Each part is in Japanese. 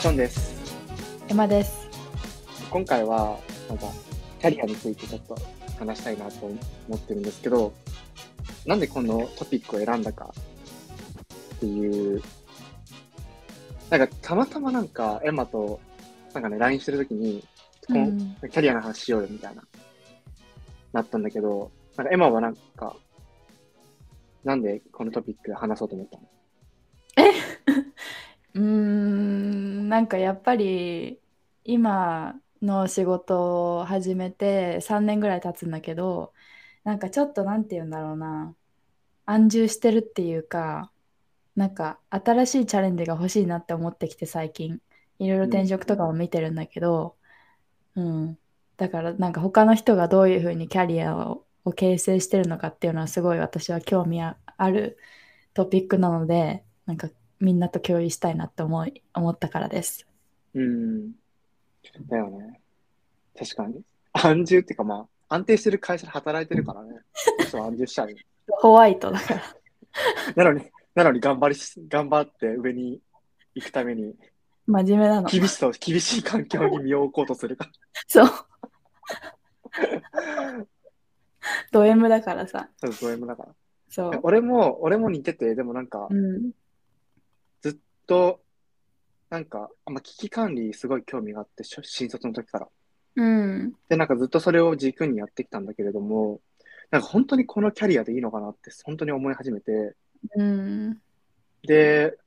ションです。エマです。今回は、なんか、キャリアについてちょっと話したいなと思ってるんですけど、なんでこのトピックを選んだかっていう、なんか、たまたまなんか、エマと、なんかね、LINE してるときに、うんキャリアの話しようよみたいな、なったんだけど、なんかエマはなんか、なんでこのトピックで話そうと思ったの？うーん、なんかやっぱり今の仕事を始めて3年ぐらい経つんだけど、なんかちょっとなんて言うんだろうな、安住してるっていうか、なんか新しいチャレンジが欲しいなって思ってきて最近、いろいろ転職とかも見てるんだけど、うん。だからなんか他の人がどういうふうにキャリアをを形成してるのかっていうのはすごい私は興味あるトピックなので、なんかみんなと共有したいなって思い思ったからです。うん。だよね。確かに。安住っていうかまあ、安定してる会社で働いてるからね。そう安住しちゃうよ。ホワイトだから。なのに、なのに頑張りし、頑張って上に行くために、真面目なの。厳しさ、厳しい環境に身を置こうとするかそう。ら。ド M だからさ。そう、ド M だから。そう。俺も、俺も似てて、でもなんかう、ん。と、なんか、あんま危機管理すごい興味があって、新卒の時から。うん。で、なんかずっとそれを軸にやってきたんだけれども、なんか本当にこのキャリアでいいのかなって、本当に思い始めて、うん。で、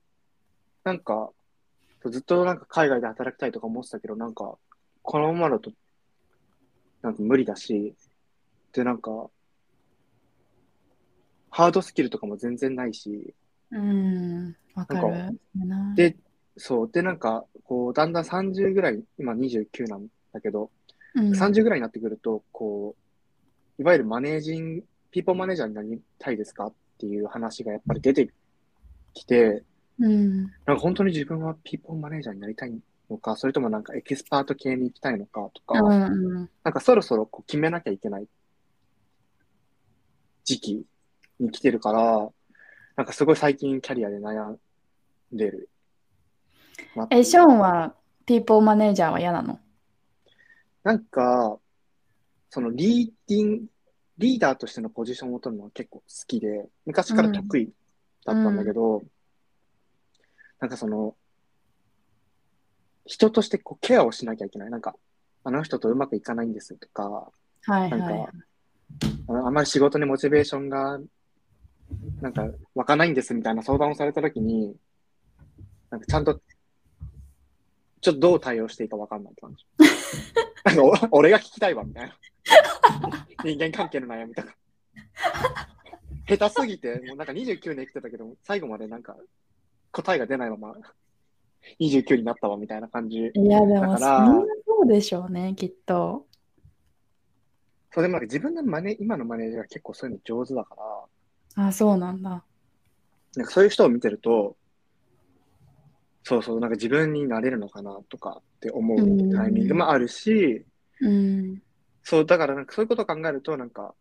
なんか、ずっとなんか海外で働きたいとか思ってたけど、なんか、このままだと、なんか無理だし、で、なんか、ハードスキルとかも全然ないし、うん。わかる。なで、そう、で、なんか、こう、だんだん30ぐらい、今29なんだけど、うん、30ぐらいになってくると、こう、いわゆるマネージング、ピーポーマネージャーになりたいですかっていう話がやっぱり出てきて、うん。なんか本当に自分はピーポーマネージャーになりたいのか、それともなんかエキスパート系に行きたいのかとか、うん。なんかそろそろこう決めなきゃいけない時期に来てるから、なんかすごい最近キャリアで悩んでる。え、ショーンは people manager は嫌なの？なんか、そのリーディング、リーダーとしてのポジションを取るのは結構好きで、昔から得意だったんだけど、なんかその、人としてこうケアをしなきゃいけない。なんか、あの人とうまくいかないんですとか、なんはいはいか。、あのあんまり仕事にモチベーションが、なんか、湧かないんですみたいな相談をされたときに、なんかちゃんと、ちょっとどう対応していいかわかんないって感じ。なんかお俺が聞きたいわ、みたいな。人間関係の悩みとか。下手すぎて、もうなんか29年生きてたけど、最後までなんか答えが出ないまま29になったわ、みたいな感じ。いや、でも、そうでしょうね、きっと。そうでもなんか自分のマネ、今のマネージャーが結構そういうの上手だから、あ、そうなんだ。なんかそういう人を見てると、そうそう、なんか自分になれるのかなとかって思うタイミングもあるし、うん。そう、だからなんかそういうことを考えると、なんか、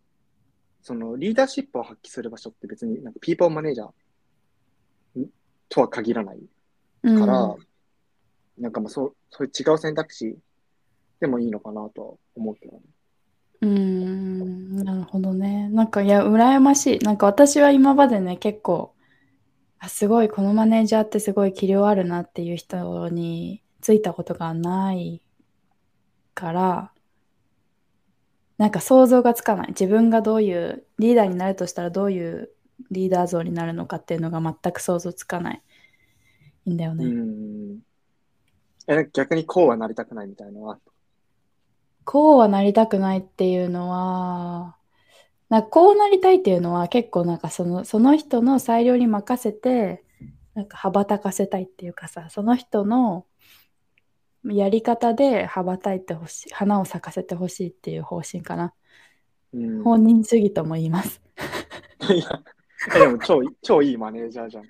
そのリーダーシップを発揮する場所って別になんかピーポーマネージャーとは限らないから、うんなんかまあそう、そういう違う選択肢でもいいのかなとは思うけどね。うーん、なるほどね。なんか、いや、羨ましい。なんか私は今までね、結構、あ、すごい、このマネージャーってすごい器量あるなっていう人についたことがないから、なんか想像がつかない。自分がどういう、リーダーになるとしたらどういうリーダー像になるのかっていうのが全く想像つかない。いいんだようね。ん。え、逆にこうはなりたくないみたいなのは、こうはなりたくないっていうのは、なこうなりたいっていうのは結構なんかそのその人の裁量に任せてなんか羽ばたかせたいっていうかさその人のやり方で羽ばたいてほしい花を咲かせてほしいっていう方針かなうん。本人主義とも言いますいや、えでも超超いいマネージャーじゃん。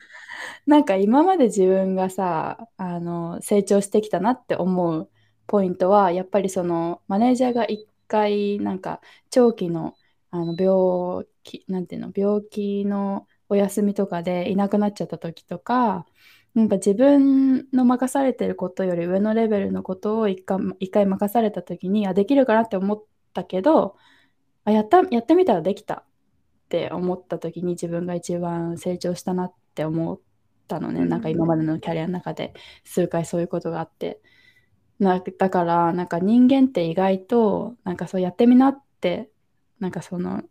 なんか今まで自分がさあの成長してきたなって思うポイントはやっぱりそのマネージャーが一回なんか長期のあの病気なんていうの病気のお休みとかでいなくなっちゃった時とかなんか自分の任されてることより上のレベルのことを一回一回任された時にあできるかなって思ったけどあやったやってみたらできたって思った時に自分が一番成長したなって思ったのね、うんなんか今までのキャリアの中で数回そういうことがあって。なだからなんか人間って意外となんかそうやってみなってなんかその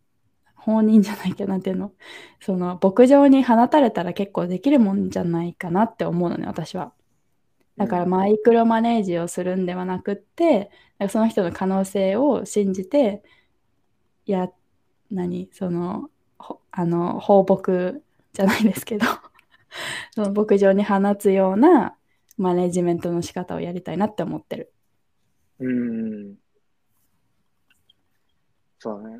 放任じゃないけどなんていうの？その牧場に放たれたら結構できるもんじゃないかなって思うのね私は。だからマイクロマネージをするんではなくってなんかその人の可能性を信じていや何？そのほあの放牧じゃないですけど その牧場に放つようなマネジメントの仕方をやりたいなって思ってる。うん。そうだね。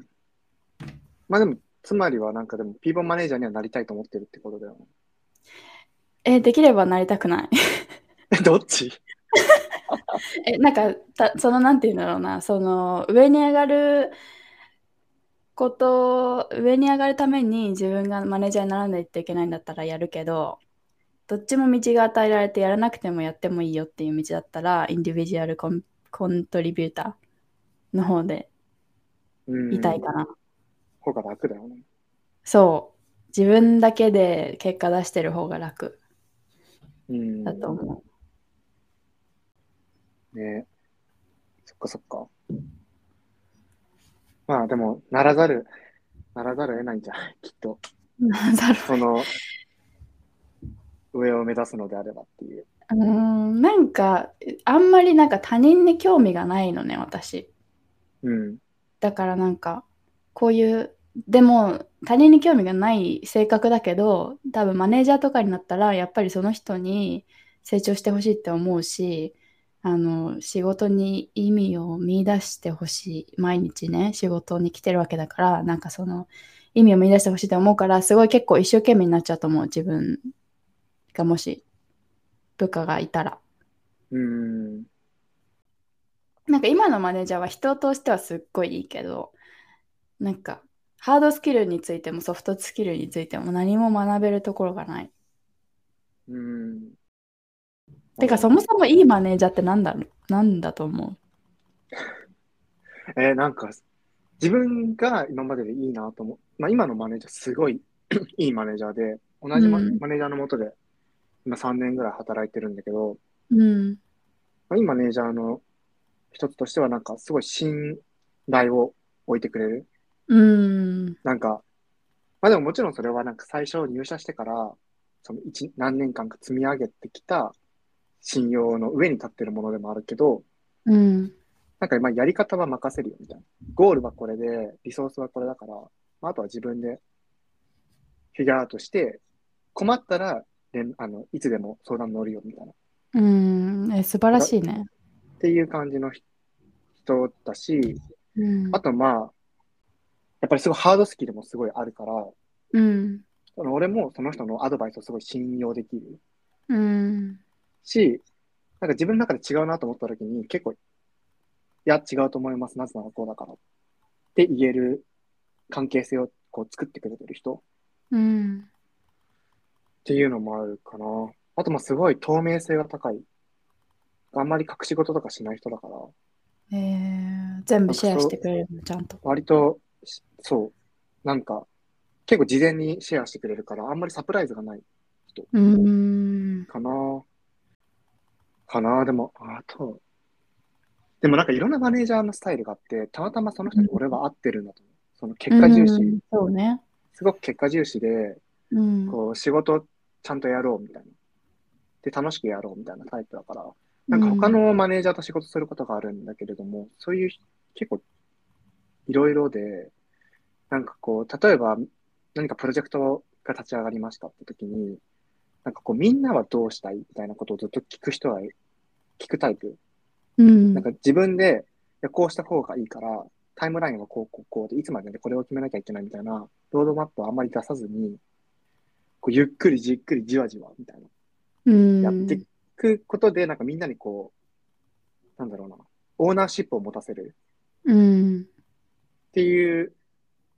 まあでも、つまりはなんかでも、ピーボンマネージャーにはなりたいと思ってるってことだよね。え、できればなりたくない。え、どっち？え、なんかた、そのなんていうんだろうな、その上に上がること、上に上がるために自分がマネージャーにならないといけないんだったらやるけど、どっちも道が与えられてやらなくてもやってもいいよっていう道だったら、インディビジュアルコンコントリビューターの方でうん。いたいかな。方が楽だよね。そう。自分だけで結果出してる方が楽うん。だと思ねそっかそっか。まあでも、ならざる、ならざるを得ないんじゃない？きっと。う。なんだろうその、上を目指すのであればっていう。うーん、なんか、あんまりなんか他人に興味がないのね、私。うん。だからなんか、こういう、でも他人に興味がない性格だけど、多分マネージャーとかになったら、やっぱりその人に成長してほしいって思うし、あの、仕事に意味を見出してほしい。毎日ね、仕事に来てるわけだから、なんかその、意味を見出してほしいって思うから、すごい結構一生懸命になっちゃうと思う。自分がもし、部下がいたら。うん。なんか今のマネージャーは人としてはすっごいいいけど、なんかハードスキルについてもソフトスキルについても何も学べるところがない。うん。てかそもそもいいマネージャーってなんだろう？なんだと思 えーなんか、自分が今まででいいなと思う。まあ今のマネージャーすごい いいマネージャーで、同じマネージャーのもとで今3年ぐらい働いてるんだけど、ううん。まあ、いいマネージャーの一つとしてはなんかすごい信頼を置いてくれる。うん。なんか、まあでももちろんそれはなんか最初入社してから、その一何年間か積み上げてきた信用の上に立ってるものでもあるけど、うん。なんかまあやり方は任せるよみたいな。ゴールはこれで、リソースはこれだから、まあ、あとは自分でフィギュアアウトして、困ったら連あのいつでも相談乗るよみたいな。っうん。え、素晴らしいね。ていう感じの人人だし、うんあ。とまあ、やっぱりすごいハードスキルもすごいあるから、うん。その俺もその人のアドバイスをすごい信用できるうん。し、なんか自分の中で違うなと思った時に結構、いや、違うと思います。なぜならこうだから。って言える関係性をこう作ってくれてる人っうん。ていうのもあるかな。あと、まあ、すごい透明性が高い。あんまり隠し事とかしない人だから、えー、全部シェアしてくれるの、ちゃんと。割と、しそう、なんか、結構事前にシェアしてくれるから、あんまりサプライズがないうん。かな。かな、でも、あと、でもなんかいろんなマネージャーのスタイルがあって、たまたまその人に俺は合ってるんだと思う。その結果重視、うんそうね。すごく結果重視で、うん。こう仕事ちゃんとやろうみたいな。で、楽しくやろうみたいなタイプだから、なんか他のマネージャーと仕事することがあるんだけれども、そういう結構いろいろで、なんかこう、例えば何かプロジェクトが立ち上がりましたって時に、なんかこうみんなはどうしたいみたいなことをずっと聞く人は聞くタイプ。うん。なんか自分で、いやこうした方がいいから、タイムラインはこうこうこうで、いつまででこれを決めなきゃいけないみたいな、ロードマップをあんまり出さずに、こうゆっくりじっくりじわじわみたいな。うん、やっていくことで、なんかみんなにこう、なんだろうな、オーナーシップを持たせるうん。っていう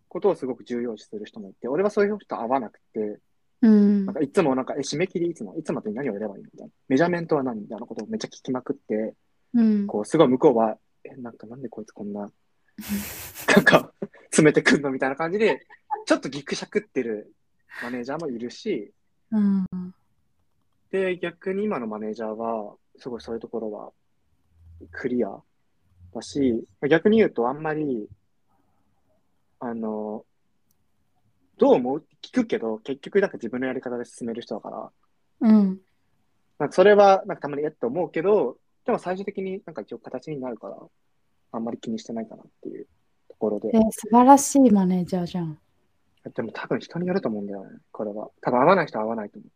ことをすごく重要視する人もいて、俺はそういう人と合わなくて、うんなんかいつもなんか、え、締め切りいつも、いつまでに何をやればいいみたいな。メジャーメントは何みたいなことをめっちゃ聞きまくって、うんこう、すごい向こうは、え、なんかなんでこいつこんな、なんか、詰めてくんのみたいな感じで、ちょっとギクシャクってるマネージャーもいるし、うんで、逆に今のマネージャーは、すごいそういうところはクリアだし、逆に言うとあんまり、あの、どう思うって聞くけど、結局なんか自分のやり方で進める人だから、うんなんかそれはなんかたまにえっと思うけど、でも最終的になんか一応形になるから、あんまり気にしてないかなっていうところでえ。素晴らしいマネージャーじゃん。でも多分人によると思うんだよね、これは。多分合わない人は合わないと思う。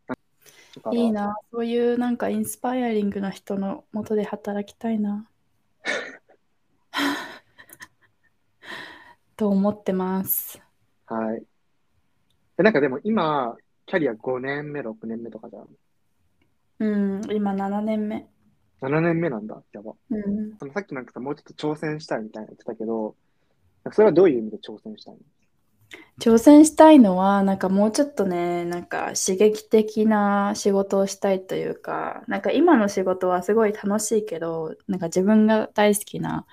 いいな、そういうなんかインスパイアリングな人のもとで働きたいな。と思ってます。はい。で、なんかでも今、キャリア5年目、6年目とかじゃん。うん、今7年目。7年目なんだ。やば。うん、そのさっきなんかさ、もうちょっと挑戦したいみたいな言ってたけど、それはどういう意味で挑戦したいの？挑戦したいのは、なんかもうちょっとね、なんか刺激的な仕事をしたいというか、なんか今の仕事はすごい楽しいけど、なんか自分が大好きな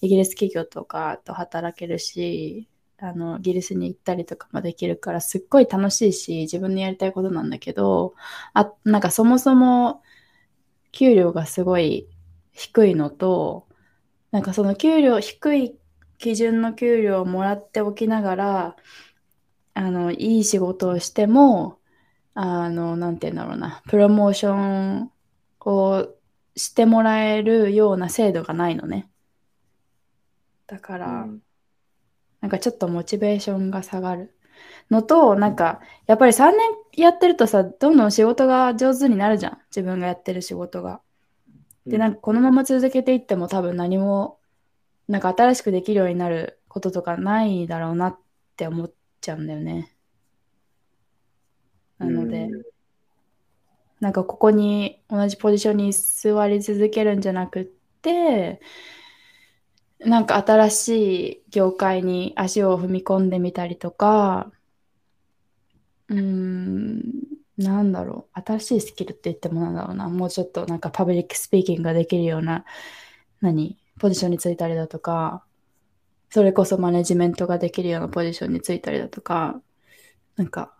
イギリス企業とかと働けるし、あの、イギリスに行ったりとかもできるから、すっごい楽しいし、自分のやりたいことなんだけど、あ、なんかそもそも給料がすごい低いのと、なんかその給料、低い基準の給料をもらっておきながら、あの、いい仕事をしても、あの、なんて言うんだろうな、プロモーションをしてもらえるような制度がないのね。だから、うんなんかちょっとモチベーションが下がるのと、なんか、やっぱり3年やってるとさ、どんどん仕事が上手になるじゃん。自分がやってる仕事が。で、なんかこのまま続けていっても多分何も、なんか新しくできるようになることとかないだろうなって思っちゃうんだよね。なので、うん。なんかここに同じポジションに座り続けるんじゃなくって、なんか新しい業界に足を踏み込んでみたりとか、うーん、なんだろう、新しいスキルって言ってもなんだろうな、もうちょっとなんか public speaking ができるような、何、ポジションについたりだとか、それこそマネジメントができるようなポジションについたりだとか、なんか、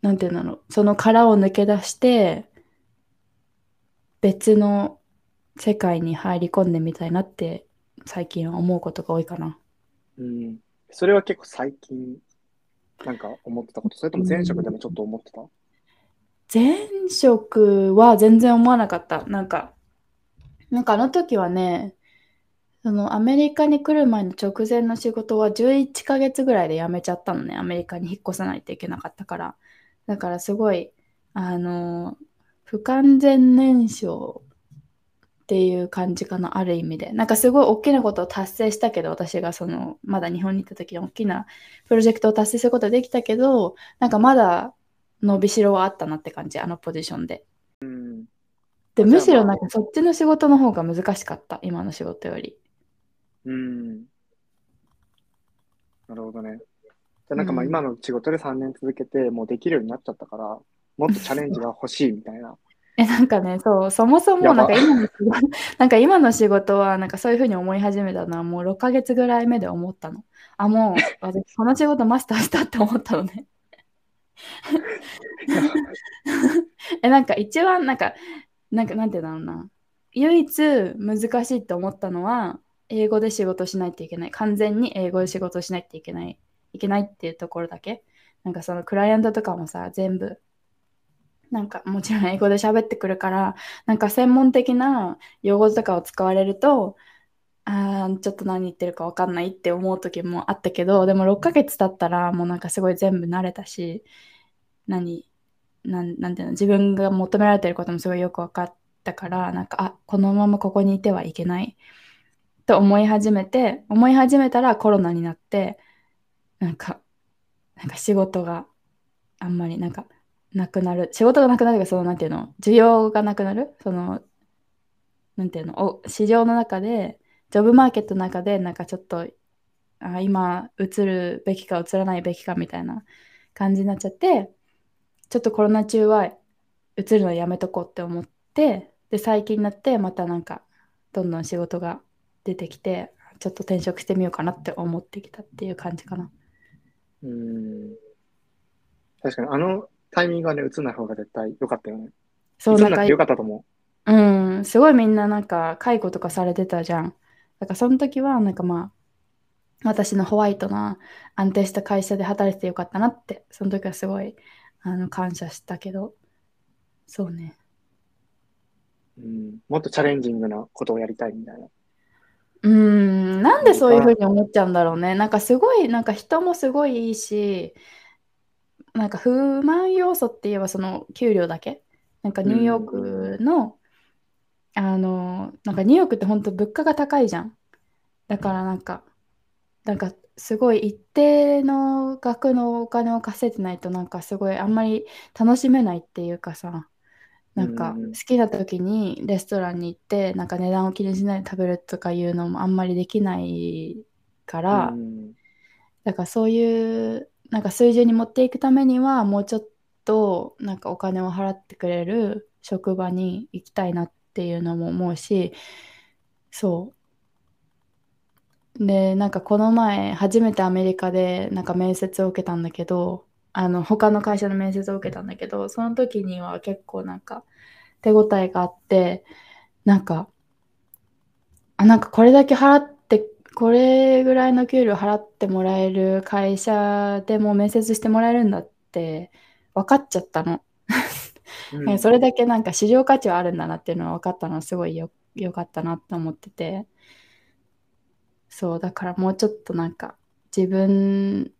なんていうんだろう、その殻を抜け出して、別の世界に入り込んでみたいなって、最近は思うことが多いかな。うん。それは結構最近、なんか思ってたこと、それとも前職でもちょっと思ってた？前職は全然思わなかった。なんか、なんかあの時はね、そのアメリカに来る前の直前の仕事は11ヶ月ぐらいで辞めちゃったのね。アメリカに引っ越さないといけなかったから。だからすごい、あの、不完全燃焼っていう感じかな、ある意味で。なんかすごい大きなことを達成したけど、私がその、まだ日本に行った時に大きなプロジェクトを達成することはできたけど、なんかまだ伸びしろはあったなって感じ、あのポジションで。うん。で、むしろまあなんかそっちの仕事の方が難しかった、今の仕事より。うん。なるほどね。じゃあなんかまあうん今の仕事で3年続けて、もうできるようになっちゃったから、もっとチャレンジが欲しいみたいな。え、なんかね、そう、そもそもなんか今の仕事、なんか今の仕事はなんかそういうふうに思い始めたのはもう6ヶ月ぐらい目で思ったの。あ、もう私この仕事マスターしたって思ったのね。え、なんか一番なんか、なんかなんていうんだろうな。唯一難しいって思ったのは、英語で仕事しないといけない。完全に英語で仕事しないといけない。いけないっていうところだけ。なんかそのクライアントとかもさ、全部、なんかもちろん英語で喋ってくるから、なんか専門的な用語とかを使われると、あーちょっと何言ってるか分かんないって思う時もあったけど、でも6ヶ月経ったらもうなんかすごい全部慣れたし、何、なんなんていうの、自分が求められてることもすごいよく分かったから、なんか、あ、このままここにいてはいけないと思い始めて、思い始めたらコロナになって、なんか、なんか仕事があんまりなんかなくなる。仕事がなくなるが、そのなんていうの、需要がなくなる？その、なんていうの、お市場の中で、ジョブマーケットの中で、なんかちょっと、あ今、移るべきか移らないべきかみたいな感じになっちゃって、ちょっとコロナ中は移るのやめとこうって思って、で、最近になって、またなんか、どんどん仕事が出てきて、ちょっと転職してみようかなって思ってきたっていう感じかな。うん。確かに、あのタイミングはね、映んない方が絶対良かったよね。そう、なんか良かったと思うん、すごいみんななんか介護とかされてたじゃん。だからその時はなんかまあ私のホワイトな安定した会社で働いててよかったなってその時はすごいあの感謝したけどそうね。う。うん。もっとチャレンジングなことをやりたいみたいな。うーん、なんでそういうふうに思っちゃうんだろうね。なんかすごいなんか人もすごいいいしなんか不満要素って言えばその給料だけ？なんかニューヨークの、あのなんかニューヨークって本当物価が高いじゃん。だからなんか、なんかすごい一定の額のお金を稼いでないとなんかすごいあんまり楽しめないっていうかさ、なんかうん好きな時にレストランに行ってなんか値段を気にしないで食べるとかいうのもあんまりできないから、うんだからそういうなんか水準に持っていくためにはもうちょっとなんかお金を払ってくれる職場に行きたいなっていうのも思うしそうでなんかこの前初めてアメリカでなんか面接を受けたんだけどあの他の会社の面接を受けたんだけどその時には結構なんか手応えがあってなんかあなんかこれだけ払ってこれぐらいの給料払ってもらえる会社でも面接してもらえるんだって分かっちゃったの。うん それだけなんか市場価値はあるんだなっていうのは分かったのはすごいよよかったなって思っててそうだからもうちょっとなんか自分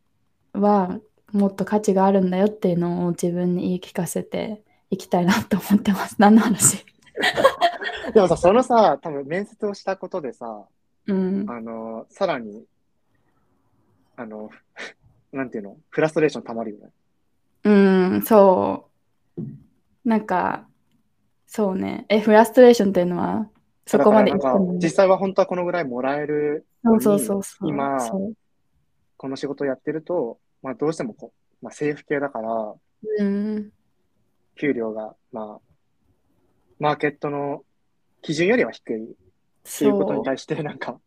はもっと価値があるんだよっていうのを自分に言い聞かせていきたいなと思ってます。何の話？でもさ、そのさ、多分面接をしたことでさ、うん。あの、さらに、あの、なんていうの、フラストレーション溜まるよね。うん、そう。なんか、そうね。え、フラストレーションっていうのは、そこまで実際は本当はこのぐらいもらえるそうそうそうそう。今この仕事をやってると、まあどうしてもこう、まあ政府系だから、うん、給料が、まあ、マーケットの基準よりは低いっていうことに対して、なんか、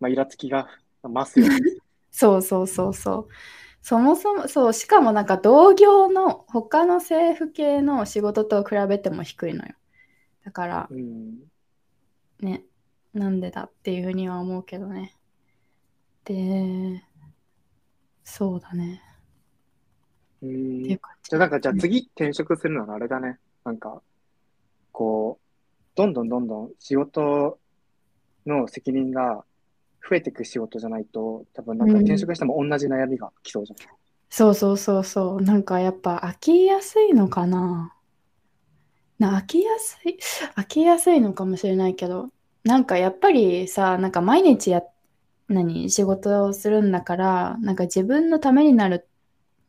まあ、イラつきが増すよね。そうそうそうそう。そもそも、そう、しかもなんか同業の他の政府系の仕事と比べても低いのよ。だからうん。ね、なんでだっていうふうには思うけどね。で、そうだね。うんじ。じゃあなんか、じゃあ次転職するならあれだね。なんか、こう、どんどんどんどん仕事の責任が増えていく仕事じゃないと、多分なんかうん転職しても同じ悩みが来そうじゃん。そうそうそうそう。なんかやっぱ飽きやすいのかな。な飽きやすい、飽きやすいのかもしれないけど、なんかやっぱりさ、なんか毎日や、何、仕事をするんだから、なんか自分のためになる、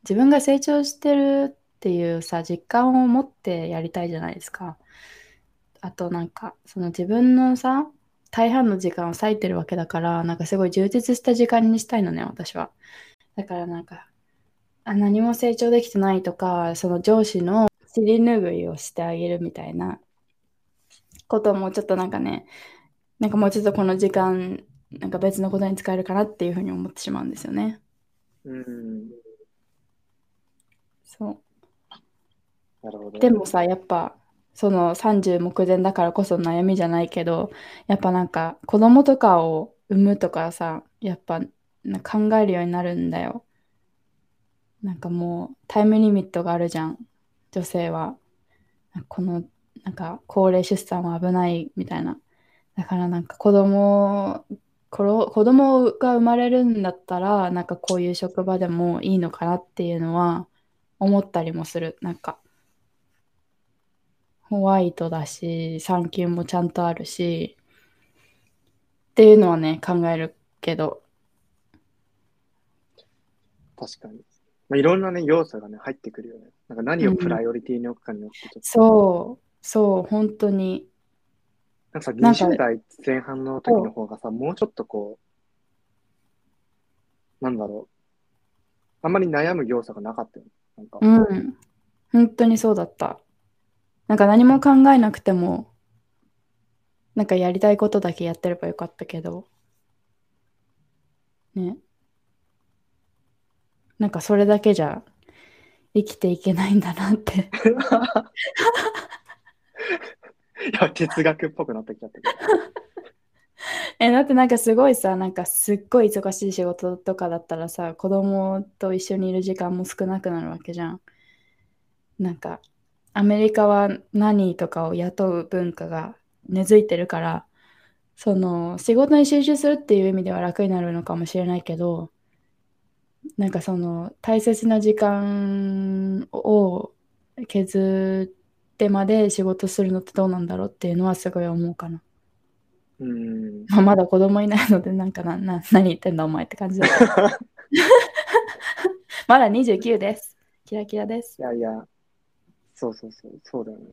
自分が成長してるっていうさ、実感を持ってやりたいじゃないですか。あとなんか、その自分のさ、大半の時間を割いてるわけだから、なんかすごい充実した時間にしたいのね、私は。だからなんか、あ何も成長できてないとか、その上司の尻拭いをしてあげるみたいなこともちょっとなんかね、なんかもうちょっとこの時間、なんか別のことに使えるかなっていうふうに思ってしまうんですよね。うん。そなるほど。う。でもさ、やっぱ、その30目前だからこそ悩みじゃないけど、やっぱなんか子供とかを産むとかさ、やっぱな考えるようになるんだよ。なんかもうタイムリミットがあるじゃん、女性は。このなんか高齢出産は危ないみたいな。だからなんか子供子供が生まれるんだったらなんかこういう職場でもいいのかなっていうのは思ったりもする。なんかホワイトだし産休もちゃんとあるしっていうのはね考えるけど確かに。まあ、いろんなね、要素がね、入ってくるよね。なんか何をプライオリティに置くかによってちょっと、そうそう本当になんかさ、なんか20代前半の時の方がさ、もうちょっとこう、なんだろう。あんまり悩む要素がなかったよね。なんか、うん本当にそうだった。なんか何も考えなくても、なんかやりたいことだけやってればよかったけど、ね。なんかそれだけじゃ生きていけないんだなって。いや、哲学っぽくなってきちゃった。え、だってなんかすごいさ、なんかすっごい忙しい仕事とかだったらさ、子供と一緒にいる時間も少なくなるわけじゃん。なんか、アメリカは何とかを雇う文化が根付いてるから、その仕事に集中するっていう意味では楽になるのかもしれないけど、なんかその大切な時間を削ってまで仕事するのってどうなんだろうっていうのはすごい思うかな。うん。まあ、まだ子供いないので、なんかな、な、何言ってんだお前って感じだ。まだ29です。キラキラですい。やいや、そうそうそう、そうだよね。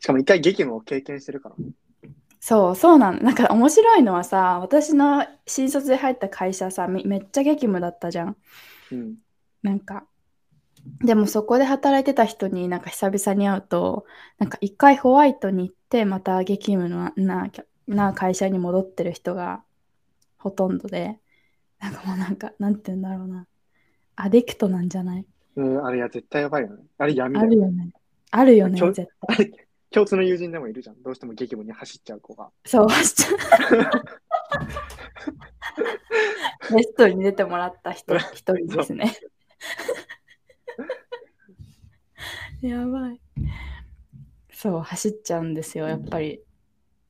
しかも一回激務を経験してるから。そう、そうなんなんか面白いのはさ、私の新卒で入った会社さ、めめっちゃ激務だったじゃん。うん。なんか。でもそこで働いてた人になんか久々に会うと、なんか一回ホワイトに行って、また激務のなな会社に戻ってる人がほとんどで、なんかもうなんか、なんて言うんだろうな。アディクトなんじゃない？うん、あれや絶対やばいよね。あれ。るよね。あるよね、絶あれ 共通の友人でもいるじゃん。どうしても激務に走っちゃう子が。対。そう、ゲ ストに出てもらった人、一人ですね。やばい。そう、走っちゃうんですよ、やっぱり。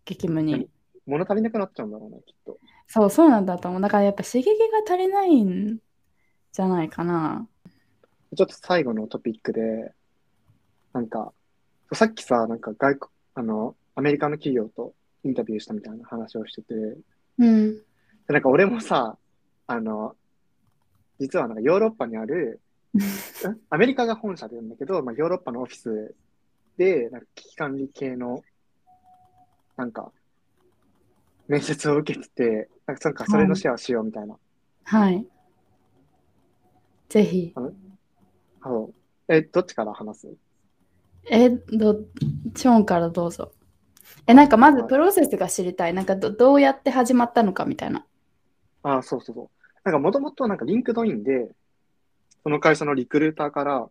激務に。物足りなくなっちゃうんだろうね、きっと。そう、そうなんだと思う。だからやっぱ刺激が足りないんじゃないかな。ちょっと最後のトピックで、なんか、さっきさ、なんか外国、あの、アメリカの企業とインタビューしたみたいな話をしてて、でうん。なんか俺もさ、あの、実はなんかヨーロッパにある、ん アメリカが本社でるんだけど、まあ、ヨーロッパのオフィスで、なんか危機管理系の、なんか、面接を受けてて、なんかなんかそれのシェアをしようみたいな。はい。ぜひ。そうえ、どっちから話す？え、ど、ショーンからどうぞ。え、なんかまずはいプロセスが知りたい。なんかどどうやって始まったのかみたいな。ああ、そうそうそう。なんかもともとなんか LinkedIn で、その会社のリクルーターから、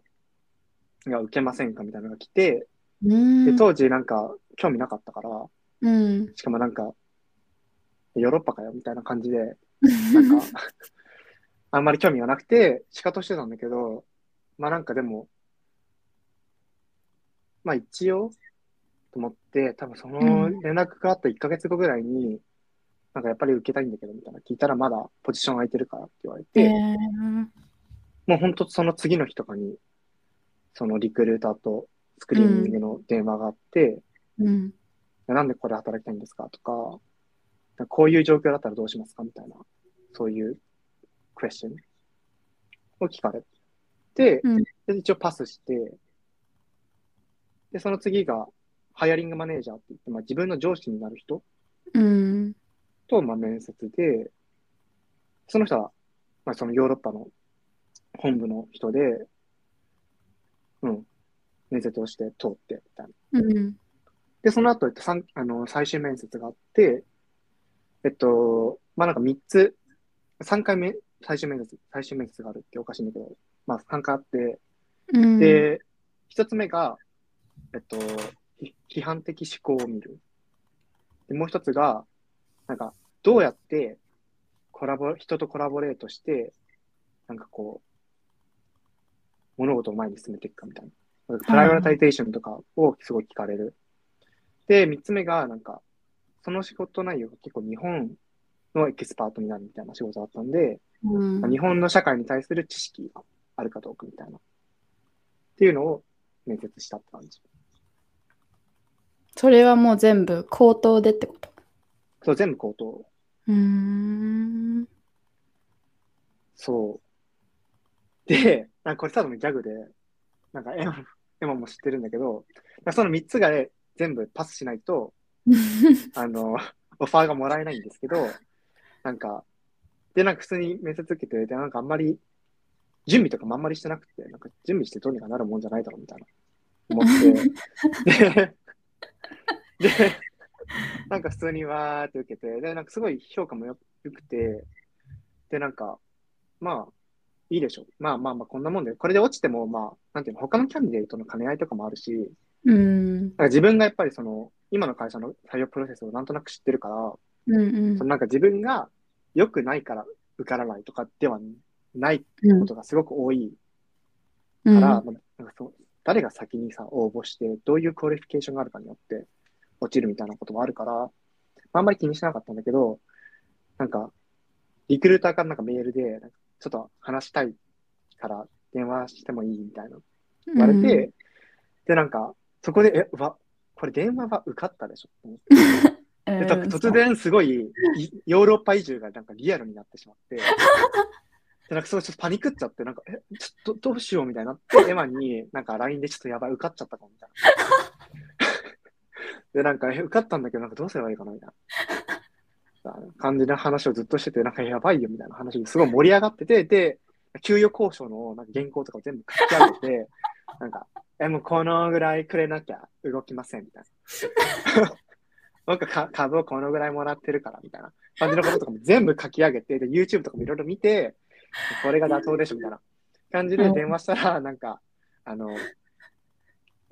が受けませんかみたいなのが来て、で、ん。当時なんか興味なかったから、うん。しかもなんか、ヨーロッパかよみたいな感じで、なんか、あんまり興味がなくて、シカトしてたんだけど、まあなんかでも、まあ一応、と思って、多分その連絡があった1ヶ月後ぐらいに、なんかやっぱり受けたいんだけどみたいな聞いたらまだポジション空いてるからって言われて、えーもう本当その次の日とかに、そのリクルーターとスクリーニングの電話があって、うん。なんでこれ働きたいんですかとか、こういう状況だったらどうしますかみたいな、そういうクエスチョンを聞かれて、うんで一応パスして、で、その次が、ハイアリングマネージャーって言って、まあ、自分の上司になる人うん。と、まあ、面接で、その人は、まあ、そのヨーロッパの本部の人で、うん、面接をして通って、みたいな。うん。で、その後、えっと、さんあの最終面接があって、えっと、まあ、なんか3つ、3回目、最終面接、最終面接があるっておかしいんだけど、まあ、3回あって、うん。で、1つ目が、えっと、ひ批判的思考を見る。で、もう一つが、なんか、どうやってコラボ、人と collaborate して、なんかこう、物事を前に進めていくかみたいな。 prioritization とかをすごい聞かれる。で、三つ目が、なんか、その仕事内容が結構日本のエキスパートになるみたいな仕事だったんで、うんまあ日本の社会に対する知識があるかどうかみたいな。っていうのを面接したって感じ。それはもう全部口頭でってこと？そう、全部口頭。うーん。そう。で、なんかこれただのギャグで、なんかエマエマも知ってるんだけど、その三つが全部パスしないと、あの、オファーがもらえないんですけど、なんか、で、なんか普通に面接受けて、で、なんかあんまり、準備とかもあんまりしてなくて、なんか準備してどうにかなるもんじゃないだろうみたいな思って、で、で、なんか普通にわーって受けて、で、なんかすごい評価もよよくて、で、なんか、まあ、いいでしょう。まあまあまあ、こんなもんで、これで落ちても、まあ、なんていうの、他のキャンディデートの兼ね合いとかもあるし、うん。なんか自分がやっぱりその、今の会社の採用プロセスをなんとなく知ってるから、うんうんそのなんか自分が良くないから受からないとかではないうんことがすごく多いうんから、まあなんかそう誰が先にさ、応募して、どういう qualification があるかによって落ちるみたいなこともあるから、まああんまり気にしなかったんだけど、なんか、リクルーターからなんかメールで、ちょっと話したいから電話してもいいみたいな言われて、で、なんか、そこで、え、うわ、これ電話は受かったでしょって 突然すごいいヨーロッパ移住がなんかリアルになってしまって、で、なんかそうちょっとパニックっちゃって、なんか、え、ちょっとどうしようみたいになって、エマになんか LINE でちょっとやばい、受かっちゃったかもみたいな。で、なんか、え、受かったんだけど、なんかどうすればいいかなみたいな。感じの話をずっとしてて、なんかやばいよみたいな話ですごい盛り上がってて、で、給与交渉のなんか原稿とかを全部書き上げて、なんか、え、もうこのぐらいくれなきゃ動きませんみたいな。僕か株をこのぐらいもらってるからみたいな感じのこととかも全部書き上げて、で、YouTube とかもいろいろ見て、これが妥当でしょみたいな感じで電話したら、なんか、あの、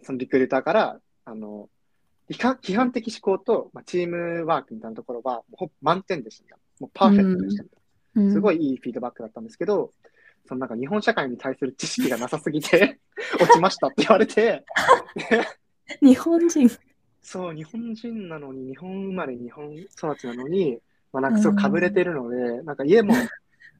そのリクルーターから、あの、批判的思考と、まあ、チームワークみたいなところは、ほぼ満点でした。もうパーフェクトでしたみたいな。すごい。いいいフィードバックだったんですけど、そのなんか日本社会に対する知識がなさすぎて 落ちましたって言われて、日本人。そう、日本人なのに、日本生まれ、日本育ちなのに、まあなんかすごいかぶれてるので、なんか家も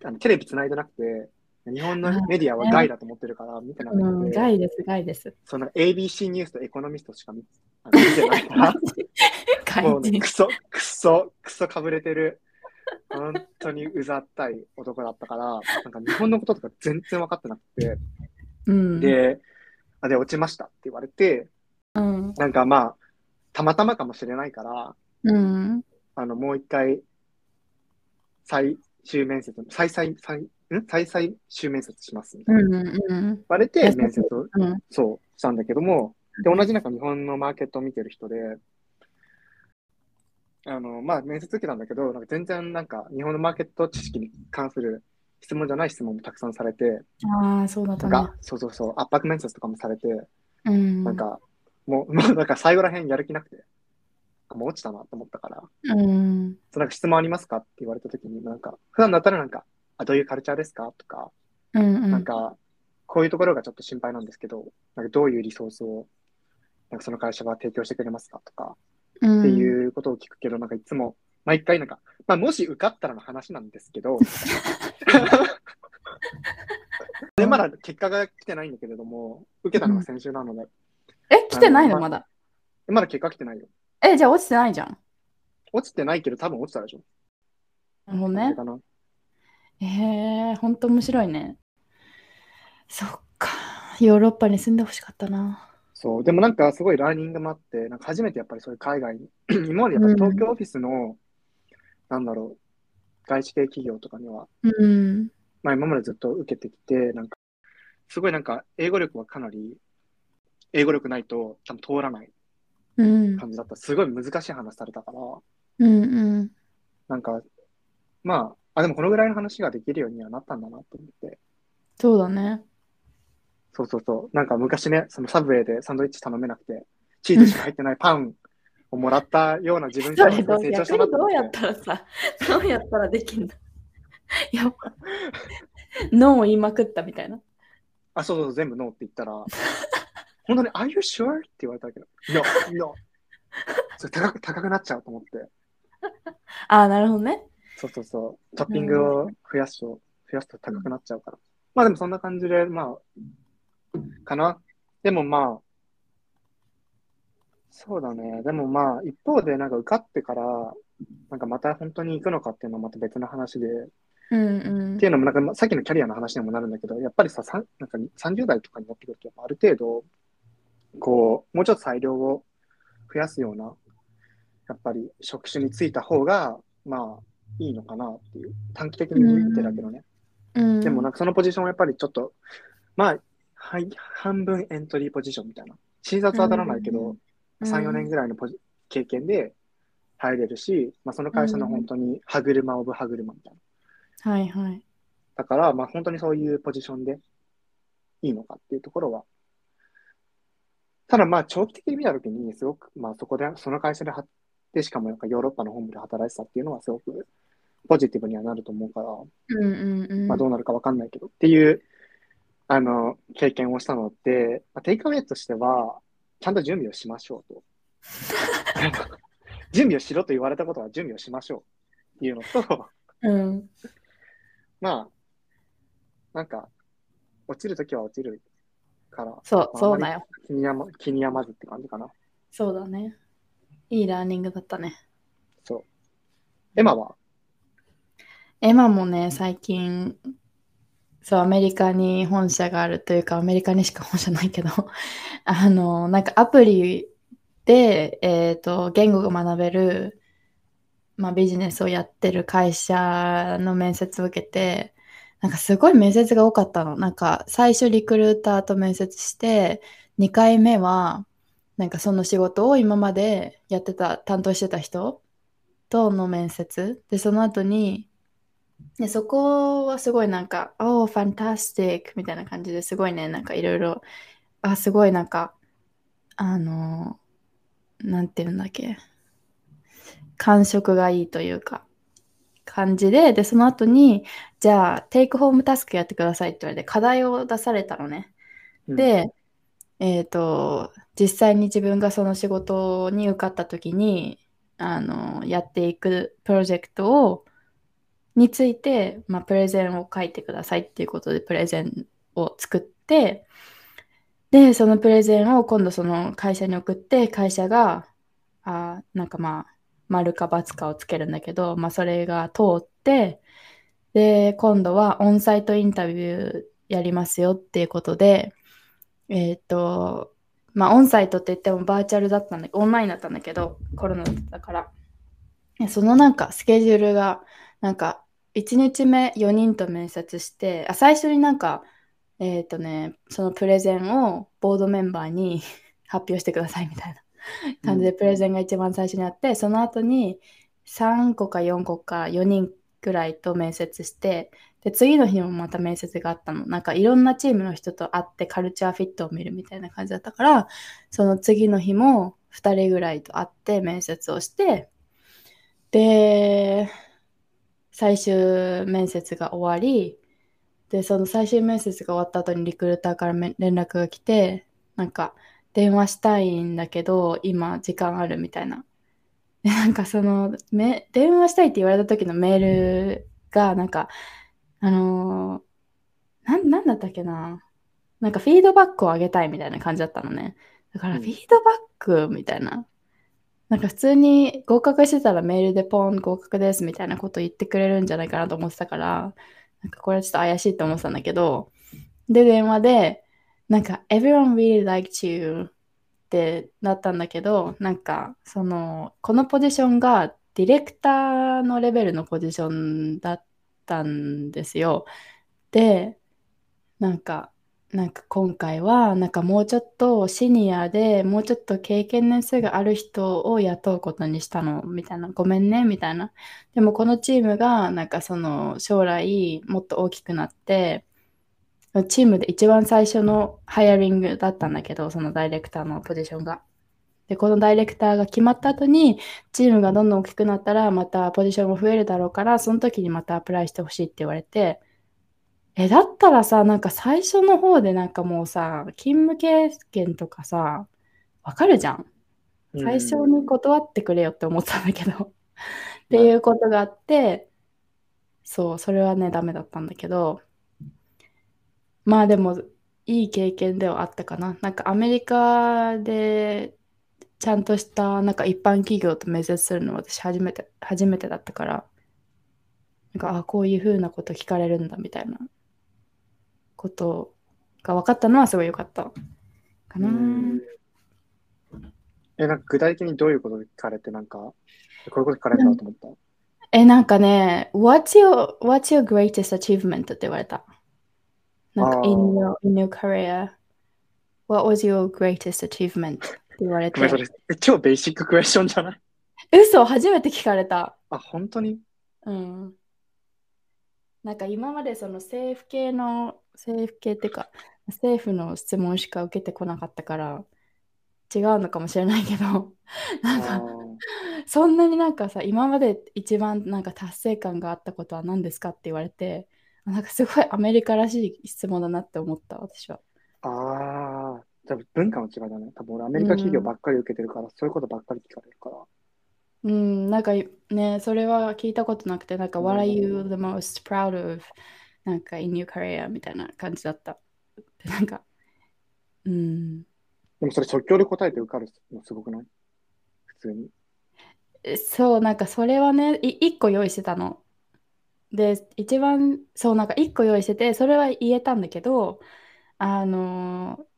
あのテレビ繋いでなくて、日本のメディアは害だと思ってるから見てなくて、うん、害です、害です。その ABC ニュースとエコノミストしか見 てないから、もうク。ソ、クソ、クソかぶれてる、本当にうざったい男だったから、なんか日本のこととか全然分かってなくて、うん。で、あで、落ちましたって言われて、うん。なんかまあ、たまたまかもしれないから、うん。あの、もう一回、最終面接、再々、再、ん？再々終面接しますみたいな。うん。うん。言われて、面接を、うん。そう、したんだけども、で、同じなんか日本のマーケットを見てる人で、あの、まあ、面接受けたんだけど、なんか全然なんか日本のマーケット知識に関する質問じゃない質問もたくさんされて、ああ、そうだったね。そうそうそう、圧迫面接とかもされて、うん。なんか、もう、もうなんか最後らへんやる気なくて、もう落ちたなと思ったから、うん。そうなんか質問ありますか？って言われたときに、なんか、普段だったらなんか、あ、どういうカルチャーですか？とか、うん。うん。なんか、こういうところがちょっと心配なんですけど、なんかどういうリソースを、なんかその会社が提供してくれますか？とか、うん、っていうことを聞くけど、なんかいつも、毎回なんか、まあもし受かったらの話なんですけど、で、まだ結果が来てないんだけれども、受けたのが先週なので、え、来てないの？まだ。まだ結果来てないよ。え、じゃあ落ちてないじゃん。落ちてないけど、多分落ちたでしょ。なるほどね。かなえー、ほんと面白いね。そっか。ヨーロッパに住んでほしかったな。そう、でもなんかすごいラーニングもあって、なんか初めてやっぱりそういう海外に、今までやっぱり東京オフィスの、なんだろう、外資系企業とかには、うん。まあ今までずっと受けてきて、なんか、すごいなんか英語力はかなり、英語力ないと多分通らないうん。感じだった。すごい難しい話されたから、うんうん。なんか、まあ、あ、でもこのぐらいの話ができるようにはなったんだなと思って。そうだね。そうそうそう。なんか昔ね、そのサブウェイでサンドイッチ頼めなくて、チーズしか入ってないパンをもらったような自分そかられどう長したなにどうやっ。たらさ、どうやったらできんのやっぱ、ノーを言いまくったみたいな。あ、そうそうそう、全部ノーって言ったら、本当に、Are you sure? って言われたけど、No, no. それ高く高くなっちゃうと思って。ああ、なるほどね。そうそうそう。トッピングを増やすと、増やすと高くなっちゃうから。まあでもそんな感じで、まあ、かな。でもまあ、そうだね。でもまあ、一方でなんか受かってから、なんかまた本当に行くのかっていうのはまた別の話で、うんうんっていうのもなんかまあさっきのキャリアの話にもなるんだけど、やっぱりさ、なんか30代とかになってくると、やっぱある程度、こう、もうちょっと裁量を増やすような、やっぱり職種に就いた方が、まあ、いいのかなっていう、短期的に見てだけどね。ううん。でもなんかそのポジションはやっぱりちょっと、まあ、はい、半分エントリーポジションみたいな。診察は当たらないけど、3、4年ぐらいのポジ経験で入れるし、まあ、その会社の本当に歯車オブ歯車みたいな。はいはい。だから、まあ、本当にそういうポジションでいいのかっていうところは。ただ、まあ、長期的に見たときに、すごく、まあ、そこで、その会社ではで、しかもなんかヨーロッパの本部で働いてたっていうのは、すごくポジティブにはなると思うから、うんうんうん。まあ、どうなるかわかんないけど、っていう、あの、経験をしたので、まあ、テイクアウェイとしては、ちゃんと準備をしましょうと。準備をしろと言われたことは準備をしましょうっていうのと、うん。まあ、なんか、落ちるときは落ちるから、そう、まあそうだよ。気にやま気に病まずって感じかな。そうだね。いいラーニングだったね。そう。エマは？エマもね、最近、そう、アメリカに本社があるというか、アメリカにしか本社ないけど、あの、なんかアプリで、えっ、と、言語が学べる、まあ、ビジネスをやってる会社の面接を受けて、なんかすごい面接が多かったの。なんか最初リクルーターと面接して、2回目は、なんかその仕事を今までやってた、担当してた人との面接。で、その後に、で、そこはすごいなんか、Oh, fantastic! みたいな感じですごいね、なんかいろいろ、あ、すごいなんか、あの、なんていうんだっけ、感触がいいというか、感じで、で、その後に、じゃあ、テイクホームタスクやってくださいって言われて、課題を出されたのね。うんで、えっ、と、実際に自分がその仕事に受かった時に、あの、やっていくプロジェクトを、について、まあ、プレゼンを書いてくださいっていうことで、プレゼンを作って、で、そのプレゼンを今度その会社に送って、会社が、あなんかまあ、丸か×かをつけるんだけど、まあ、それが通って、で、今度はオンサイトインタビューやりますよっていうことで、えっ、と、まあ、オンサイトって言ってもバーチャルだったんだオンラインだったんだけど、コロナだったから。そのなんかスケジュールが、なんか、1日目4人と面接して、あ、最初になんか、えっ、とね、そのプレゼンをボードメンバーに 発表してくださいみたいな感じでプレゼンが一番最初にあって、その後に3個か4個か4人くらいと面接して、で、次の日もまた面接があったの。なんかいろんなチームの人と会ってカルチャーフィットを見るみたいな感じだったから、その次の日も2人ぐらいと会って面接をして、で、最終面接が終わり、で、その最終面接が終わった後にリクルーターから連絡が来て、なんか、電話したいんだけど、今時間あるみたいな。で、なんかその、電話したいって言われた時のメールが、なんか、あのーなん、なんだったっけな。なんかフィードバックをあげたいみたいな感じだったのね。だからうんフィードバックみたいな。なんか普通に合格してたらメールでポン合格ですみたいなこと言ってくれるんじゃないかなと思ってたから、なんかこれはちょっと怪しいと思ってたんだけど、で、電話で、なんか everyone really liked you ってなったんだけど、なんかその、このポジションがディレクターのレベルのポジションだったんですよ。で、なんか、なんか今回は、なんかもうちょっとシニアでもうちょっと経験年数がある人を雇うことにしたの、みたいな。ごめんね、みたいな。でもこのチームが、なんかその将来もっと大きくなって、チームで一番最初のハイアリングだったんだけど、そのダイレクターのポジションが。で、このダイレクターが決まった後に、チームがどんどん大きくなったら、またポジションも増えるだろうから、その時にまたアプライしてほしいって言われて、え、だったらさ、なんか最初の方でなんかもうさ、勤務経験とかさ、わかるじゃん。最初に断ってくれよって思ったんだけど。っていうことがあって、そう、それはね、ダメだったんだけど、まあでも、いい経験ではあったかな。なんかアメリカでちゃんとしたなんか一般企業と面接するのは私初めて、初めてだったから、なんか、あ、こういうふうなこと聞かれるんだみたいなことが分かったのはすごい良かったかな。うんえ、なんか具体的にどういうこと聞かれて、なんか、こういうこと聞かれたと思った？え、なんかね、What's your, what's your greatest achievement? って言われた。なんか、in your, in your career, what was your greatest achievement? って言われごめん、そて。れ、え超ベーシッククエスチョンじゃない？嘘、初めて聞かれた。あ、本当に？うん。なんか今までその政府系の、政府系っていうか、政府の質問しか受けてこなかったから、違うのかもしれないけど、なんあか、ーそんなになんかさ、今まで一番なんか達成感があったことは何ですかって言われて、なんかすごいアメリカらしい質問だなって思った、私は。あー、じゃあ文化の違いだね。多分俺アメリカ企業ばっかり受けてるから、そういうことばっかり聞かれるから。うん、なんかね、それは聞いたことなくて、なんか、うん What are you the most proud of? なんか、in your career? みたいな感じだった。でなんか、うん。でもそれ即興で答えて受かるのすごくない？普通に。えそう、なんかそれはね、い一個用意してたの。で、一番、そう、なんか一個用意してて、それは言えたんだけど、あのー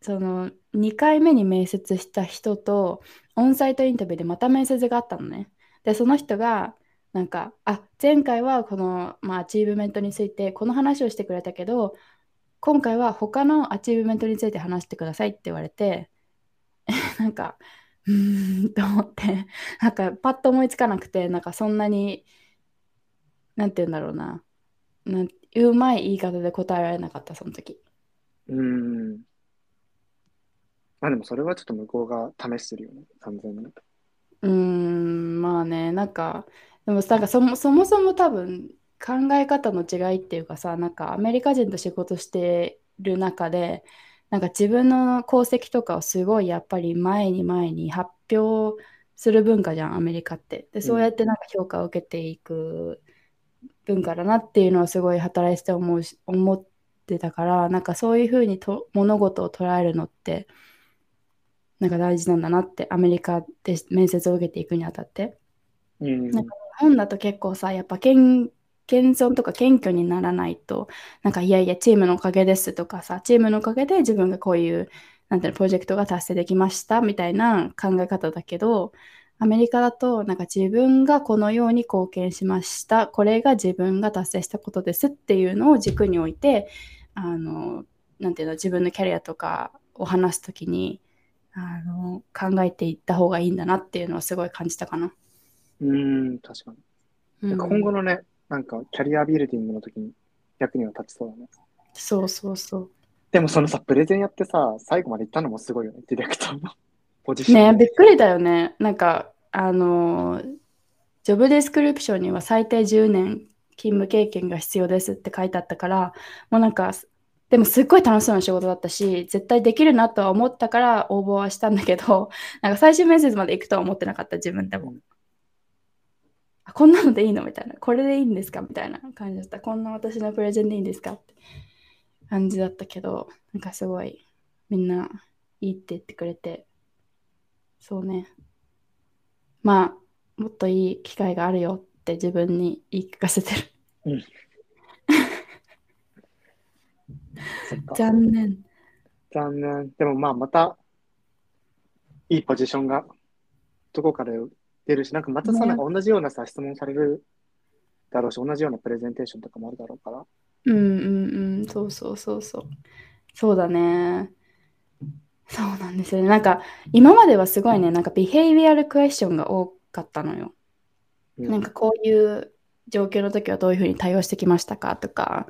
その、2回目に面接した人と、 onsite interview でまた面接があったのね。で、その人が、なんか、あ、前回はこの、まあ、 achievement について、この話をしてくれたけど、今回は他の achievement について話してくださいって言われて、なんか、うーんと思って、なんかパッと思いつかなくて、なんかそんなに、なんて言うんだろうな、なうまい言い方で答えられなかった、その時。うん。まあでもそれはちょっと向こうが試してるよね、完全に。うーん、まあね、なんか、でもなんかそもそもそも多分考え方の違いっていうかさ、なんかアメリカ人と仕事してる中で、なんか自分の功績とかをすごいやっぱり前に前に発表する文化じゃん、アメリカって。で、そうやってなんか評価を受けていく文化だなっていうのはすごい働いてて思うし、思ってたから、なんかそういうふうにと物事を捉えるのって、なんか大事なんだなって、アメリカで面接を受けていくにあたって。うん。なんか日本だと結構さ、やっぱ謙謙遜とか謙虚にならないと、なんかいやいや、チームのおかげですとかさ、チームのおかげで自分がこういう、なんていうの、プロジェクトが達成できましたみたいな考え方だけど、アメリカだと、なんか自分がこのように貢献しました、これが自分が達成したことですっていうのを軸に置いて、あの、なんていうの、自分のキャリアとかを話すときに、あの、考えていった方がいいんだなっていうのはすごい感じたかな。うーん、確かに。うん今後のね、なんかキャリアビルディングの時に役には立ちそうだね。そうそうそう。でもそのさ、プレゼンやってさ、最後まで行ったのもすごいよね、ディレクターの ポジション。ねびっくりだよね。なんか、あの、ジョブディスクリプションには最低10年勤務経験が必要ですって書いてあったから、もうなんか、でもすっごい楽しそうな仕事だったし、絶対できるなとは思ったから応募はしたんだけど、なんか最終面接まで行くとは思ってなかった、自分でも。あこんなのでいいのみたいな。これでいいんですかみたいな感じだった。こんな私のプレゼンでいいんですかって感じだったけど、なんかすごいみんないいって言ってくれて、そうね。まあ、もっといい機会があるよって自分に言い聞かせてる。そっか残念。残念。でもまあまた、いいポジションがどこから出るし、なんかまたさ、ねなんか同じようなさ、質問されるだろうし、同じようなプレゼンテーションとかもあるだろうから。うんうんうん、そうそうそうそう。そうだね。そうなんですよね。なんか、今まではすごいね、なんか、ビヘイビアルクエスチョンが多かったのよ。うんなんか、こういう状況の時はどういうふうに対応してきましたかとか、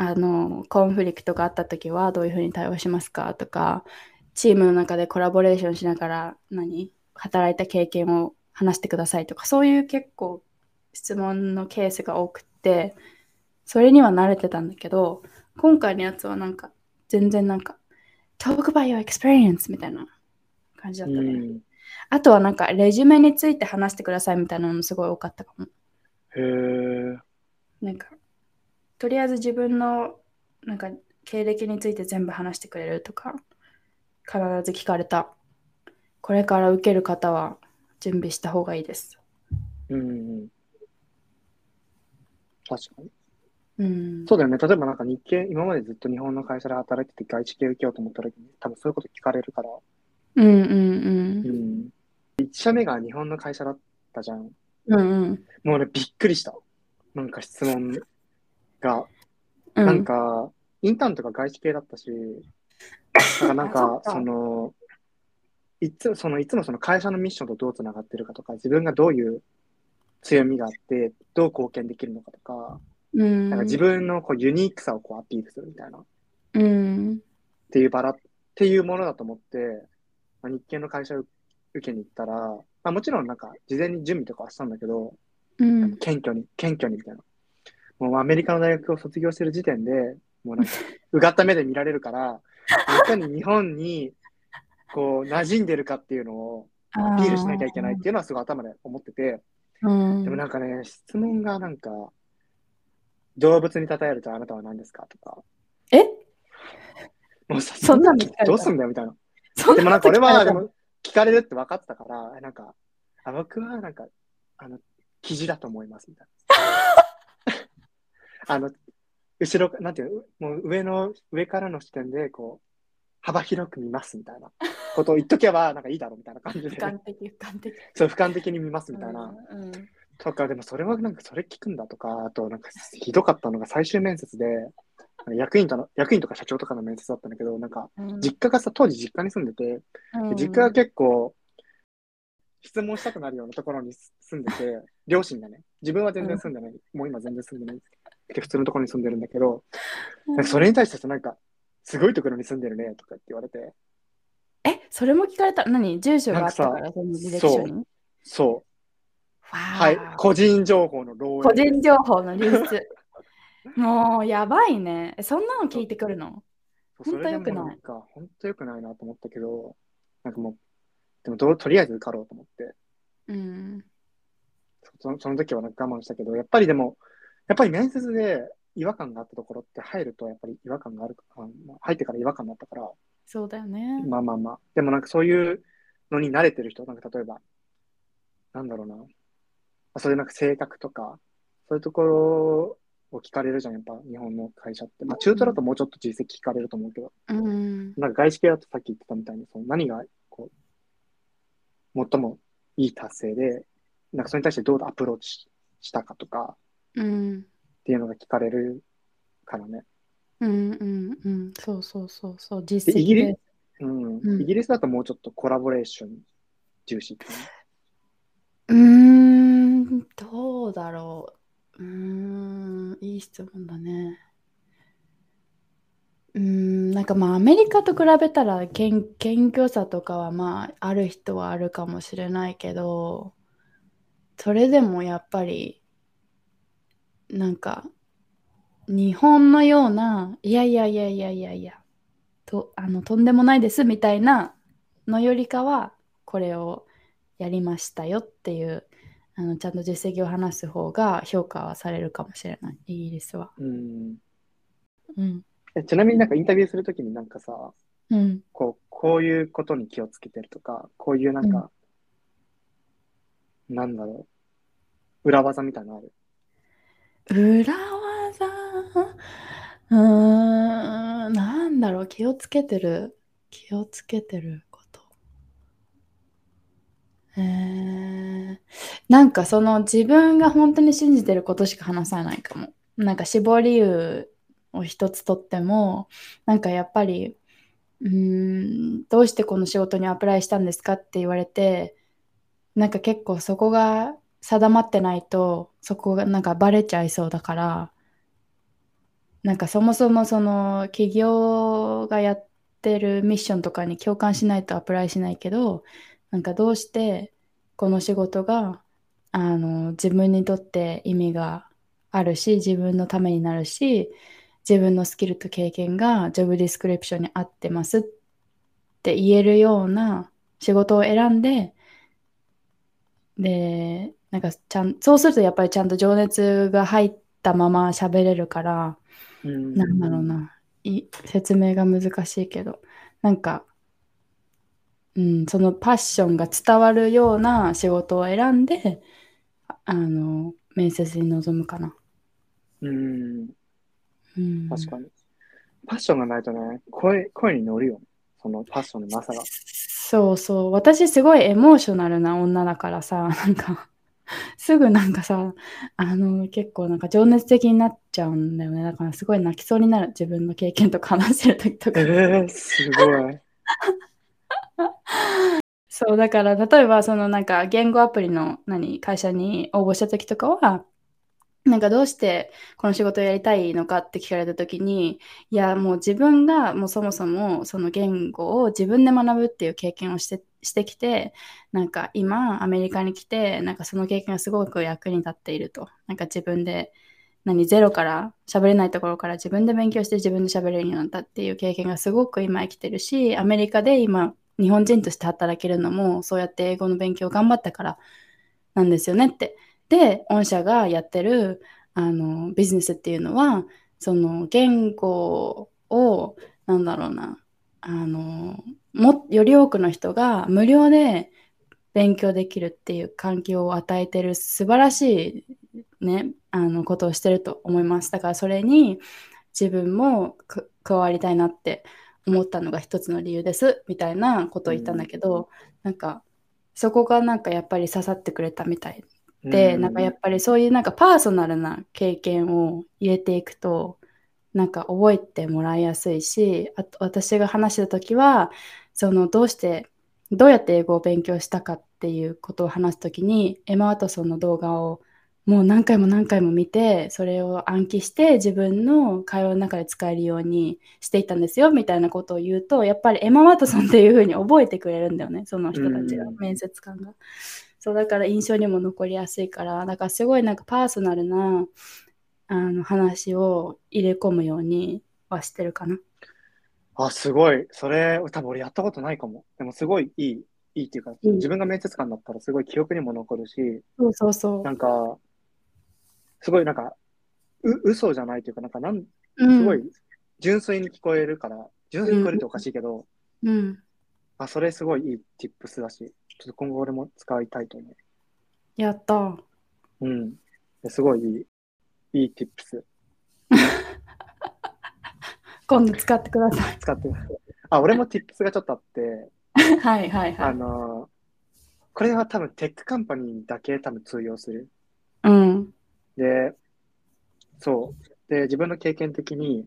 あの、コンフリクトがあった時はどういうふうに対応しますかとか、チームの中でコラボレーションしながら何？働いた経験を話してくださいとか、そういう結構質問のケースが多くって、それには慣れてたんだけど、今回のやつはなんか、全然なんか、talk about your experience みたいな感じだったね。うんあとはなんか、レジュメについて話してくださいみたいなのもすごい多かったかも。へえ。なんか、とりあえず自分のなんか経歴について全部話してくれるとか、必ず聞かれた。これから受ける方は準備した方がいいです。うんうん。確かに。うん。そうだよね。例えばなんか日系、今までずっと日本の会社で働いてて外資系受けようと思った時に、多分そういうこと聞かれるから。うんうんうん。1社目が日本の会社だったじゃん。うんうん。もう俺びっくりした。なんか質問が。うん、なんか、インターンとか外資系だったし、だからなんかその、いつそのいつもその会社のミッションとどうつながってるかとか、自分がどういう強みがあって、どう貢献できるのかとか、うん、なんか自分のこうユニークさをこうアピールするみたいな、っうん。ていうバラっていうものだと思って、まあ、日系の会社を受けに行ったら、まあ、もちろんなんか事前に準備とかはしたんだけど、うん。謙虚に、謙虚にみたいな。もうアメリカの大学を卒業してる時点で、もうなんか、うがった目で見られるから、いかに日本に、こう、馴染んでるかっていうのをアピールしなきゃいけないっていうのはすごい頭で思ってて、うん。でもなんかね、質問がなんか、動物に例えるとあなたは何ですかとか、え？もうさ、そんなのどうすんだよみたいな。そでもなんか俺は、でも、も聞かれるって分かってたから、なんか、あ僕はなんか、あの、記事だと思いますみたいな。あの、後ろ、なんていうの、もう上の、上からの視点で、こう、幅広く見ますみたいなことを言っとけば、なんかいいだろうみたいな感じで、俯瞰的、俯瞰的。そう、俯瞰的に見ますみたいな。うん。とか、でもそれはなんかそれ聞くんだとか、あとなんかひどかったのが最終面接で、役員との、役員とか社長とかの面接だったんだけど、なんか、うん実家がさ、当時実家に住んでて、うん実家が結構、質問したくなるようなところに住んでて、両親がね、自分は全然住んでない、もう今全然住んでない。けど、普通のところに住んでるんだけど、なんかそれに対してさ、なんか、すごいところに住んでるねとかって言われて、え、それも聞かれた。何？住所があったから、その履歴書に？そう、ははい、個人情報の漏個洩。人情報の流出。もうやばいね。えそんなの聞いてくるの？そう。ほんと良くない？本当良くないなと思ったけど、なんかもう、でもどうとりあえず受かろうと思って、うん。そのその時はなんか我慢したけど、やっぱりでも、やっぱり面接で違和感があったところって入るとやっぱり違和感があるあまあ入ってから違和感だったから、そうだよね。まあまあまあ。でもなんかそういうのに慣れてる人、なんか例えば、なんだろうな。あそういうなんか性格とか、そういうところを聞かれるじゃん、やっぱ日本の会社って。まあ中途だともうちょっと実績聞かれると思うけど、うん。なんか外資系だとさっき言ってたみたいに、その何が最もいい達成で、なんかそれに対してどうアプローチししたかとかうん。っていうのが聞かれるからね。うんうんうん。そうそうそうそう。実績でイギリで。うん。うんイギリスだともうちょっとコラボレーション重視っていうん、どうだろう。うーん、いい質問だね。うーん、なんかまあアメリカと比べたら謙謙虚さとかはまあある人はあるかもしれないけど、それでもやっぱりなんか日本のようないやいやいやいやいやいやとあのとんでもないですみたいなのよりかはこれをやりましたよっていうあのちゃんと実績を話す方が評価はされるかもしれないイギリスは。うん。うん。えちなみになんかインタビューするときになんかさ、うん。こう、こういうことに気をつけてるとか、こういうなんか、なんだろう、裏技みたいなのある？裏技？うーん、なんだろう、気をつけてる、気をつけてること。えー、なんかその自分が本当に信じてることしか話さないかも。なんか死亡理由を一つとっても、なんかやっぱり、うーん、どうしてこの仕事にアプライしたんですかって言われて、なんか結構そこが定まってないと、そこがなんかバレちゃいそうだから、なんかそもそもその企業がやってるミッションとかに共感しないとアプライしないけど、なんかどうしてこの仕事があの自分にとって意味があるし、自分のためになるし、自分のスキルと経験がジョブディスクリプションに合ってますって言えるような仕事を選んで、で、なんかちゃん、そうするとやっぱりちゃんと情熱が入ったまま喋れるから、うん。なんだろうな、い説明が難しいけど、なんか、うん、そのパッションが伝わるような仕事を選んで、ああの、面接に臨むかな。うん、うん、確かに。パッションがないとね、声、声に乗るよ。そのパッションのなさが。そうそう。私すごいエモーショナルな女だからさ、なんか、すぐなんかさ、あの、結構なんか情熱的になっちゃうんだよね。だからすごい泣きそうになる。自分の経験とか話してる時とか。えー、すごい。そう、だから例えばそのなんか言語アプリの何会社に応募した時とかは、なんかどうしてこの仕事をやりたいのかって聞かれた時にいやもう自分がもうそもそもその言語を自分で学ぶっていう経験をしてしてきてなんか今アメリカに来てなんかその経験がすごく役に立っていると。なんか自分で何ゼロから喋れないところから自分で勉強して自分で喋れるようになったっていう経験がすごく今生きてるしアメリカで今日本人として働けるのもそうやって英語の勉強頑張ったからなんですよねってで御社がやってるあのビジネスっていうのはその言語をなんだろうなあのもより多くの人が無料で勉強できるっていう環境を与えてる素晴らしい、ね、あのことをしてると思います。だからそれに自分も加わりたいなって思ったのが一つの理由ですみたいなことを言ったんだけど、うん、なんかそこがなんかやっぱり刺さってくれたみたいで、うん、なんかやっぱりそういうなんかパーソナルな経験を入れていくとなんか覚えてもらいやすいしあと私が話した時はそのどうしてどうやって英語を勉強したかっていうことを話す時にエマ・ワトソンの動画をもう何回も何回も見てそれを暗記して自分の会話の中で使えるようにしていったんですよみたいなことを言うとやっぱりエマ・ワトソンっていうふうに覚えてくれるんだよねその人たちが、面接官が。そうだから印象にも残りやすいからだからすごいなんかパーソナルなあの話を入れ込むようにはしてるかな。あ、すごい。それ、多分俺やったことないかも。でもすごいいい、いいっていうか、うん、自分が面接官だったらすごい記憶にも残るし、そうそうそう。なんか、すごいなんか、う嘘じゃないというか、なんかなん、すごい純粋に聞こえるから、うん、純粋に聞こえるっておかしいけど、うん。あ、それすごいいい tips だし、ちょっと今後俺も使いたいと思う。やった。うん。すごいいい、いい tips。今度使ってください。使ってあ、俺も tips がちょっとあって、はいはいはい。あのこれは多分 tech company だけ多分通用する。うん。で、そう。で、自分の経験的に、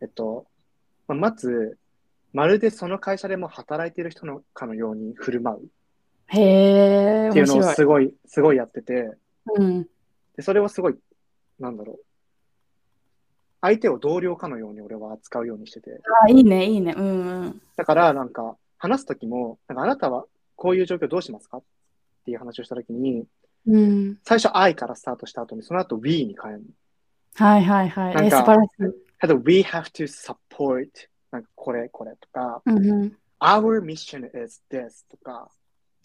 えっと、まず、まるでその会社でも働いている人のかのように振る舞う。へえ。っていうのをすごい、すごいやってて、うん。で、それをすごい、なんだろう。相手を同僚かのように俺は扱うようにしてて。あいいね、いいね。うん、うん。だから、なんか、話すときも、なんかあなたはこういう状況どうしますか？っていう話をしたときに、うん、最初 I からスタートした後に、その後 We に変えるはいはいはい。なんか、素晴らしい。ただ We have to support なんかこれこれとか、うんうん、Our mission is this とか、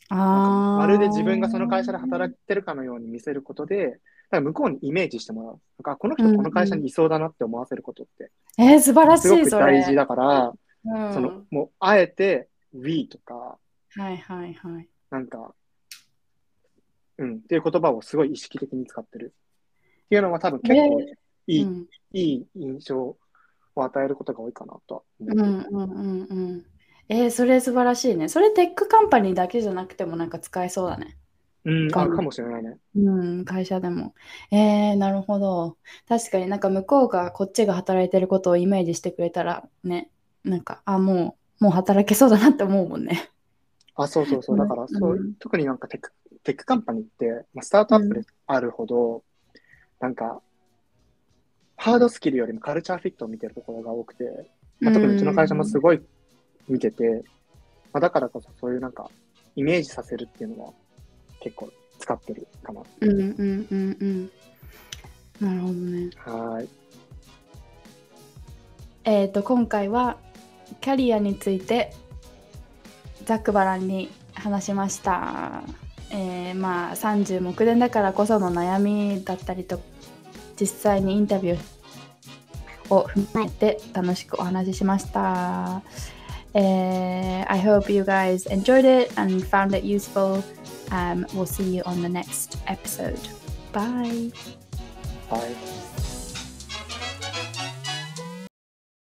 あまるで自分がその会社で働いてるかのように見せることで、から向こうにイメージしてもらう。なんかこの人この会社にいそうだなって思わせることって。うんうん、えー、素晴らしい。すごく大事だから、うん、そのもうあえて We とか、はいはいはい。なんか、うん、っていう言葉をすごい意識的に使ってる。っていうのは多分結構いい、えーうん、いい印象を与えることが多いかなと思う。うんうんうんうん。えー、それ素晴らしいね。それ tech company だけじゃなくてもなんか使えそうだね。うん、あかもしれないね。うん、会社でも。えー、なるほど。確かになんか向こうがこっちが働いてることをイメージしてくれたらね、なんか、あ、もう、もう働けそうだなって思うもんね。あ、そうそうそう。だから、そう、うん、特になんか tech tech company って、まあ、スタートアップであるほど、うん、なんか、ハードスキルよりもカルチャーフィットを見てるところが多くて、まあ、特にうちの会社もすごい見てて、まあ、だからこそそういうなんか、イメージさせるっていうのは結構使ってるかな。うんうんうんうん。なるほどね。はい。えっ、ー、と今回はキャリアについてざっくばらんに話しました。えー、まあ30目前だからこその悩みだったりと実際にインタビューを踏まえて楽しくお話ししました。Uh, I hope you guys enjoyed it and found it useful. Um, we'll see you on the next episode. Bye. Bye.